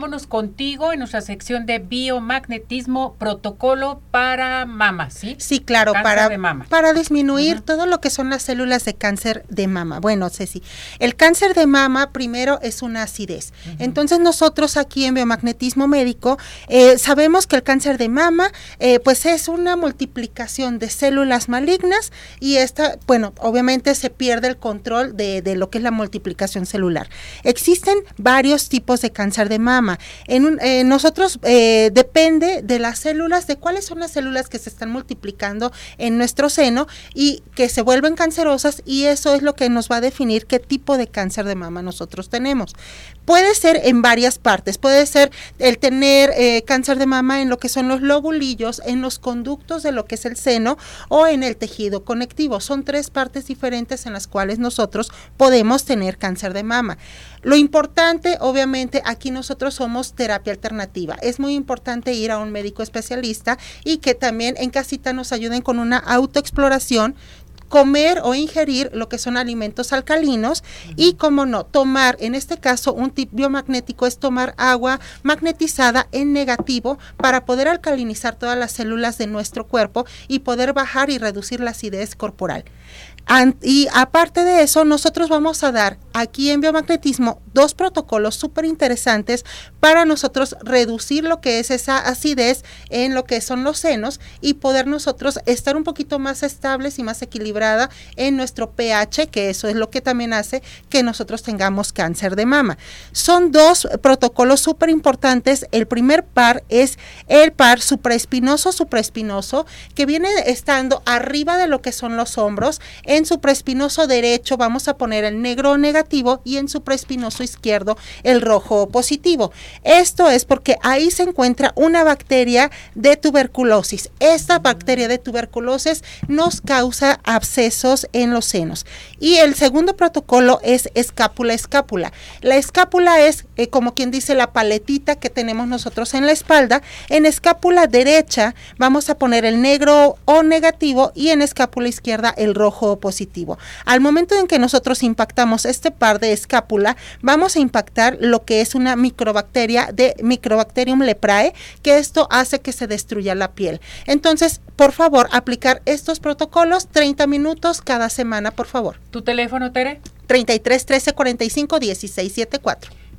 Vámonos contigo en nuestra sección de biomagnetismo protocolo para mama, ¿sí? Sí, claro, para, para disminuir todo lo que son las células de cáncer de mama. Bueno, Ceci, el cáncer de mama primero es una acidez. Entonces nosotros aquí en biomagnetismo médico eh, sabemos que el cáncer de mama eh, pues es una multiplicación de células malignas y esta, bueno, obviamente se pierde el control de, de lo que es la multiplicación celular. Existen varios tipos de cáncer de mama en eh, nosotros eh, depende de las células, de cuáles son las células que se están multiplicando en nuestro seno y que se vuelven cancerosas y eso es lo que nos va a definir qué tipo de cáncer de mama nosotros tenemos. Puede ser en varias partes, puede ser el tener eh, cáncer de mama en lo que son los lobulillos, en los conductos de lo que es el seno o en el tejido conectivo. Son tres partes diferentes en las cuales nosotros podemos tener cáncer de mama. Lo importante, obviamente, aquí nosotros somos terapia alternativa. Es muy importante ir a un médico especialista y que también en casita nos ayuden con una autoexploración comer o ingerir lo que son alimentos alcalinos y, como no, tomar, en este caso, un tip biomagnético es tomar agua magnetizada en negativo para poder alcalinizar todas las células de nuestro cuerpo y poder bajar y reducir la acidez corporal. Y aparte de eso, nosotros vamos a dar aquí en biomagnetismo dos protocolos súper interesantes para nosotros reducir lo que es esa acidez en lo que son los senos y poder nosotros estar un poquito más estables y más equilibrada en nuestro pH, que eso es lo que también hace que nosotros tengamos cáncer de mama. Son dos protocolos súper importantes. El primer par es el par supraespinoso, supraespinoso, que viene estando arriba de lo que son los hombros en su prespinoso derecho vamos a poner el negro negativo y en su prespinoso izquierdo el rojo positivo. Esto es porque ahí se encuentra una bacteria de tuberculosis. Esta bacteria de tuberculosis nos causa abscesos en los senos. Y el segundo protocolo es escápula-escápula. La escápula es eh, como quien dice la paletita que tenemos nosotros en la espalda. En escápula derecha vamos a poner el negro O negativo y en escápula izquierda el rojo positivo positivo. Al momento en que nosotros impactamos este par de escápula, vamos a impactar lo que es una microbacteria de Microbacterium leprae, que esto hace que se destruya la piel. Entonces, por favor, aplicar estos protocolos 30 minutos cada semana, por favor. ¿Tu teléfono, Tere? 33 13 45 16 74.